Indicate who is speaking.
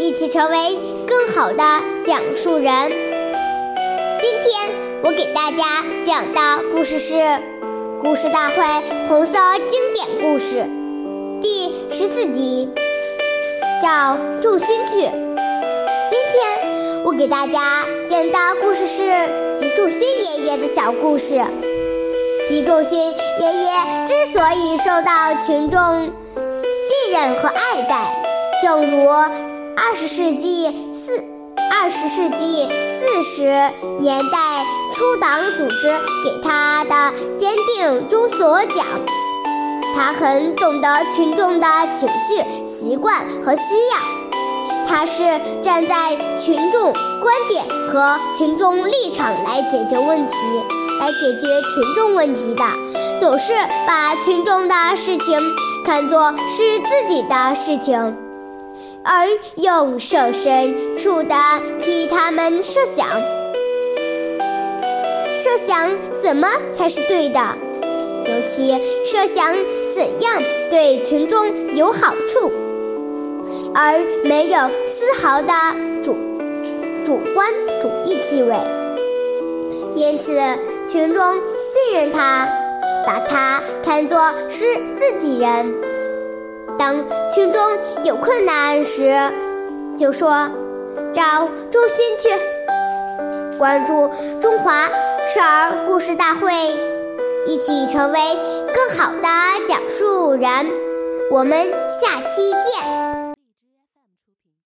Speaker 1: 一起成为更好的讲述人。今天我给大家讲的故事是《故事大会红色经典故事》第十四集《找仲勋去》。今天我给大家讲的故事是习仲勋爷爷的小故事。习仲勋爷爷之所以受到群众信任和爱戴，正如。二十世纪四二十世纪四十年代初，党组织给他的鉴定中所讲，他很懂得群众的情绪、习惯和需要，他是站在群众观点和群众立场来解决问题，来解决群众问题的，总是把群众的事情看作是自己的事情。而用设身处地替他们设想，设想怎么才是对的，尤其设想怎样对群众有好处，而没有丝毫的主主观主义气味。因此，群众信任他，把他看作是自己人。当群众有困难时，就说找周勋去。关注中华少儿故事大会，一起成为更好的讲述人。我们下期见。